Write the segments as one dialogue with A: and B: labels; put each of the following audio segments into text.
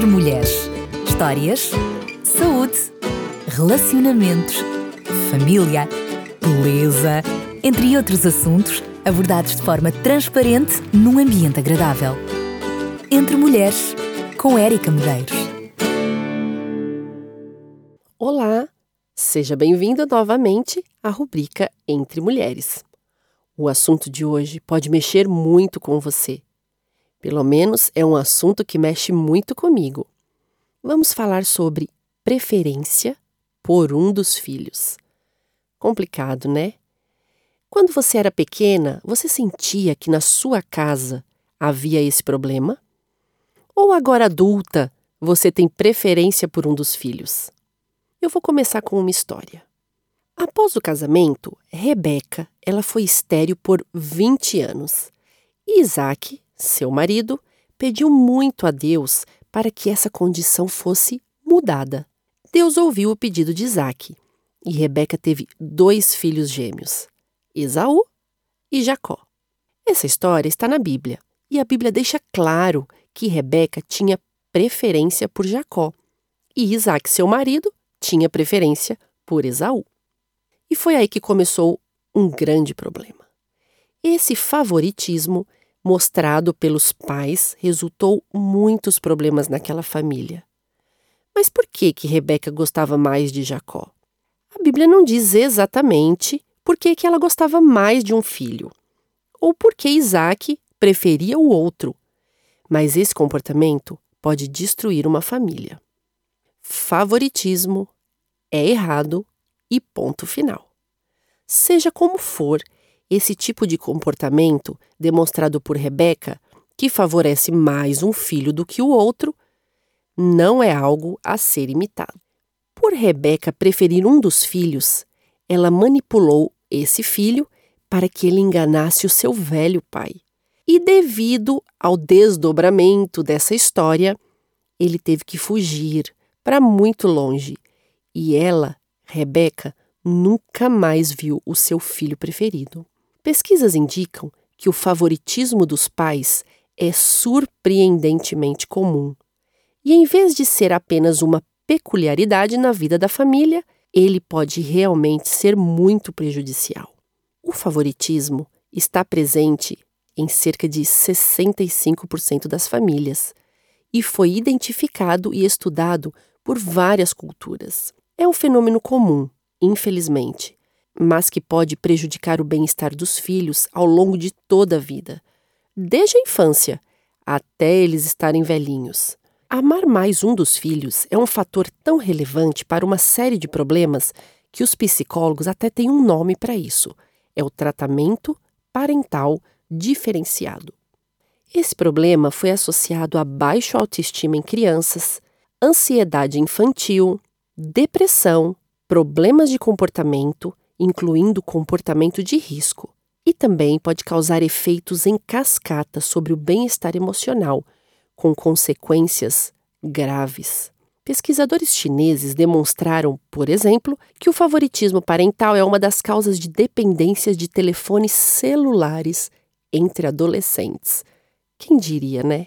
A: Entre mulheres. Histórias, saúde, relacionamentos, família, beleza, entre outros assuntos abordados de forma transparente num ambiente agradável. Entre mulheres, com Érica Medeiros.
B: Olá, seja bem-vinda novamente à rubrica Entre Mulheres. O assunto de hoje pode mexer muito com você. Pelo menos é um assunto que mexe muito comigo. Vamos falar sobre preferência por um dos filhos. Complicado, né? Quando você era pequena, você sentia que na sua casa havia esse problema? Ou agora adulta, você tem preferência por um dos filhos? Eu vou começar com uma história. Após o casamento, Rebeca, ela foi estéril por 20 anos. E Isaac, seu marido, pediu muito a Deus para que essa condição fosse mudada. Deus ouviu o pedido de Isaac, e Rebeca teve dois filhos gêmeos, Esaú e Jacó. Essa história está na Bíblia, e a Bíblia deixa claro que Rebeca tinha preferência por Jacó, e Isaac, seu marido, tinha preferência por Esaú. E foi aí que começou um grande problema. Esse favoritismo mostrado pelos pais resultou muitos problemas naquela família. Mas por que que Rebeca gostava mais de Jacó? A Bíblia não diz exatamente por que, que ela gostava mais de um filho, ou por que Isaac preferia o outro. Mas esse comportamento pode destruir uma família. Favoritismo é errado e ponto final. Seja como for, esse tipo de comportamento, demonstrado por Rebeca, que favorece mais um filho do que o outro, não é algo a ser imitado. Por Rebeca preferir um dos filhos, ela manipulou esse filho para que ele enganasse o seu velho pai. E devido ao desdobramento dessa história, ele teve que fugir para muito longe. E ela Rebeca nunca mais viu o seu filho preferido. Pesquisas indicam que o favoritismo dos pais é surpreendentemente comum. E em vez de ser apenas uma peculiaridade na vida da família, ele pode realmente ser muito prejudicial. O favoritismo está presente em cerca de 65% das famílias e foi identificado e estudado por várias culturas. É um fenômeno comum, infelizmente, mas que pode prejudicar o bem-estar dos filhos ao longo de toda a vida, desde a infância até eles estarem velhinhos. Amar mais um dos filhos é um fator tão relevante para uma série de problemas que os psicólogos até têm um nome para isso: é o tratamento parental diferenciado. Esse problema foi associado a baixo autoestima em crianças, ansiedade infantil, depressão, problemas de comportamento, incluindo comportamento de risco, e também pode causar efeitos em cascata sobre o bem-estar emocional, com consequências graves. Pesquisadores chineses demonstraram, por exemplo, que o favoritismo parental é uma das causas de dependências de telefones celulares entre adolescentes. Quem diria, né?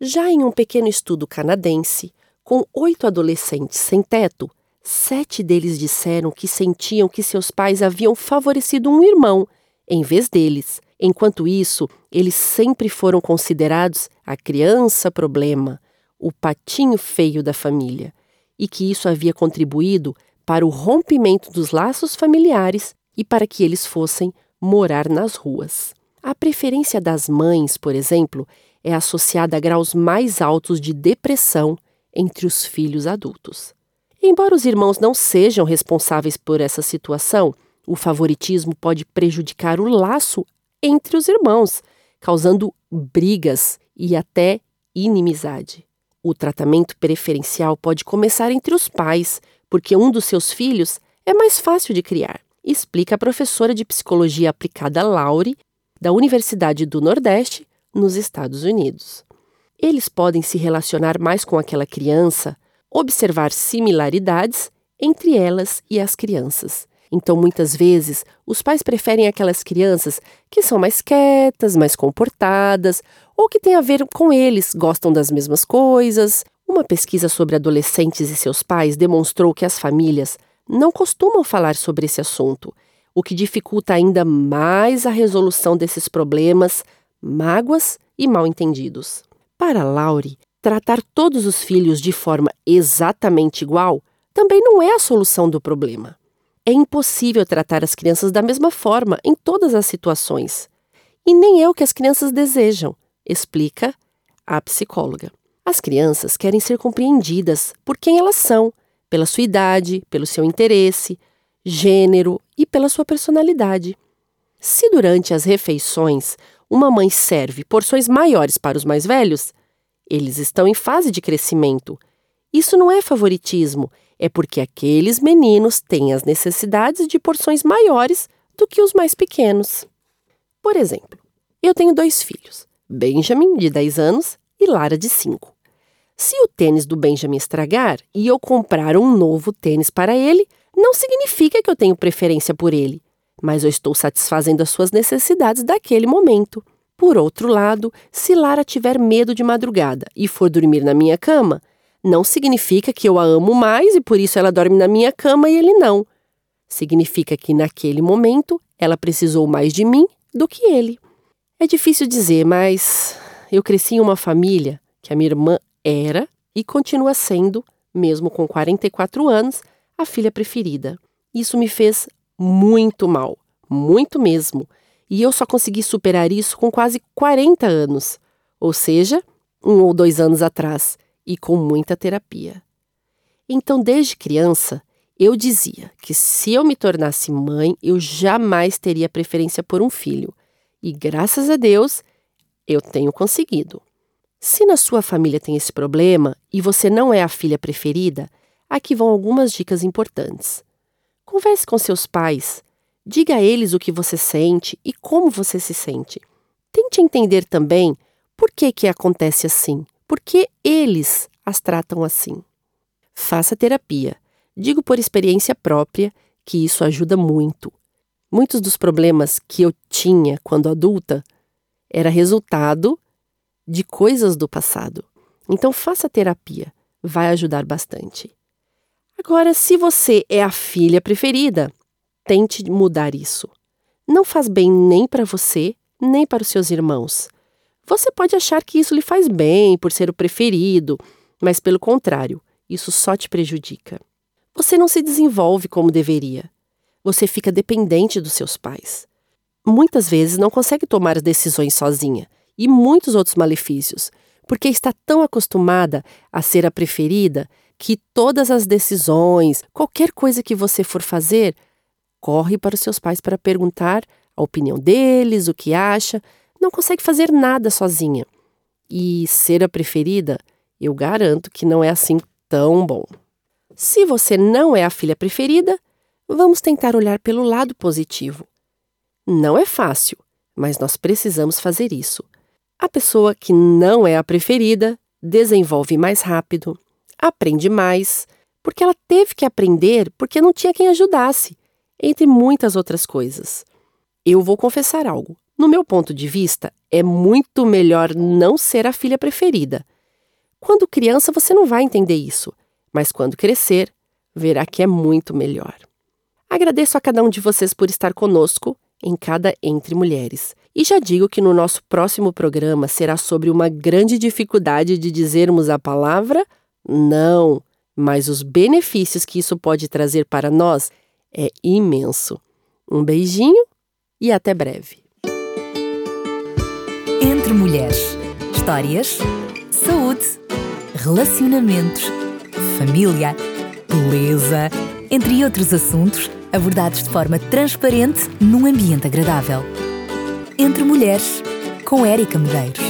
B: Já em um pequeno estudo canadense, com oito adolescentes sem teto, sete deles disseram que sentiam que seus pais haviam favorecido um irmão em vez deles. Enquanto isso, eles sempre foram considerados a criança problema, o patinho feio da família, e que isso havia contribuído para o rompimento dos laços familiares e para que eles fossem morar nas ruas. A preferência das mães, por exemplo, é associada a graus mais altos de depressão entre os filhos adultos. Embora os irmãos não sejam responsáveis por essa situação, o favoritismo pode prejudicar o laço entre os irmãos, causando brigas e até inimizade. O tratamento preferencial pode começar entre os pais, porque um dos seus filhos é mais fácil de criar, explica a professora de psicologia aplicada Laure, da Universidade do Nordeste, nos Estados Unidos. Eles podem se relacionar mais com aquela criança, observar similaridades entre elas e as crianças. Então, muitas vezes, os pais preferem aquelas crianças que são mais quietas, mais comportadas, ou que têm a ver com eles, gostam das mesmas coisas, Uma pesquisa sobre adolescentes e seus pais demonstrou que as famílias não costumam falar sobre esse assunto, o que dificulta ainda mais a resolução desses problemas, mágoas e mal-entendidos. Para Laurie, tratar todos os filhos de forma exatamente igual também não é a solução do problema. É impossível tratar as crianças da mesma forma em todas as situações. E nem é o que as crianças desejam, explica a psicóloga. As crianças querem ser compreendidas por quem elas são, pela sua idade, pelo seu interesse, gênero e pela sua personalidade. Se durante as refeições uma mãe serve porções maiores para os mais velhos, eles estão em fase de crescimento. Isso não é favoritismo, é porque aqueles meninos têm as necessidades de porções maiores do que os mais pequenos. Por exemplo, eu tenho dois filhos, Benjamin, de 10 anos, e Lara, de 5. Se o tênis do Benjamin estragar e eu comprar um novo tênis para ele, não significa que eu tenho preferência por ele, mas eu estou satisfazendo as suas necessidades daquele momento. Por outro lado, se Lara tiver medo de madrugada e for dormir na minha cama, não significa que eu a amo mais e por isso ela dorme na minha cama e ele não. Significa que naquele momento ela precisou mais de mim do que ele. É difícil dizer, mas eu cresci em uma família que a minha irmã era e continua sendo, mesmo com 44 anos, a filha preferida. Isso me fez muito mal, muito mesmo. E eu só consegui superar isso com quase 40 anos, ou seja, um ou dois anos atrás e com muita terapia. Então, desde criança, eu dizia que se eu me tornasse mãe, eu jamais teria preferência por um filho. E graças a Deus, eu tenho conseguido. Se na sua família tem esse problema e você não é a filha preferida, aqui vão algumas dicas importantes. Converse com seus pais. Diga a eles o que você sente e como você se sente. Tente entender também por que, que acontece assim porque eles as tratam assim. Faça terapia. Digo por experiência própria que isso ajuda muito. Muitos dos problemas que eu tinha quando adulta era resultado de coisas do passado. Então faça terapia, vai ajudar bastante. Agora, se você é a filha preferida, tente mudar isso. Não faz bem nem para você, nem para os seus irmãos. Você pode achar que isso lhe faz bem por ser o preferido, mas pelo contrário, isso só te prejudica. Você não se desenvolve como deveria. Você fica dependente dos seus pais. Muitas vezes não consegue tomar as decisões sozinha e muitos outros malefícios, porque está tão acostumada a ser a preferida que todas as decisões, qualquer coisa que você for fazer, corre para os seus pais para perguntar a opinião deles, o que acha, não consegue fazer nada sozinha. E ser a preferida, eu garanto que não é assim tão bom. Se você não é a filha preferida, vamos tentar olhar pelo lado positivo. Não é fácil, mas nós precisamos fazer isso. A pessoa que não é a preferida desenvolve mais rápido, aprende mais, porque ela teve que aprender porque não tinha quem ajudasse, entre muitas outras coisas. Eu vou confessar algo. No meu ponto de vista, é muito melhor não ser a filha preferida. Quando criança, você não vai entender isso, mas quando crescer, verá que é muito melhor. Agradeço a cada um de vocês por estar conosco em cada Entre Mulheres. E já digo que no nosso próximo programa será sobre uma grande dificuldade de dizermos a palavra não, mas os benefícios que isso pode trazer para nós é imenso. Um beijinho e até breve.
A: Entre mulheres. Histórias, saúde, relacionamentos, família, beleza, entre outros assuntos abordados de forma transparente num ambiente agradável. Entre mulheres, com Érica Medeiros.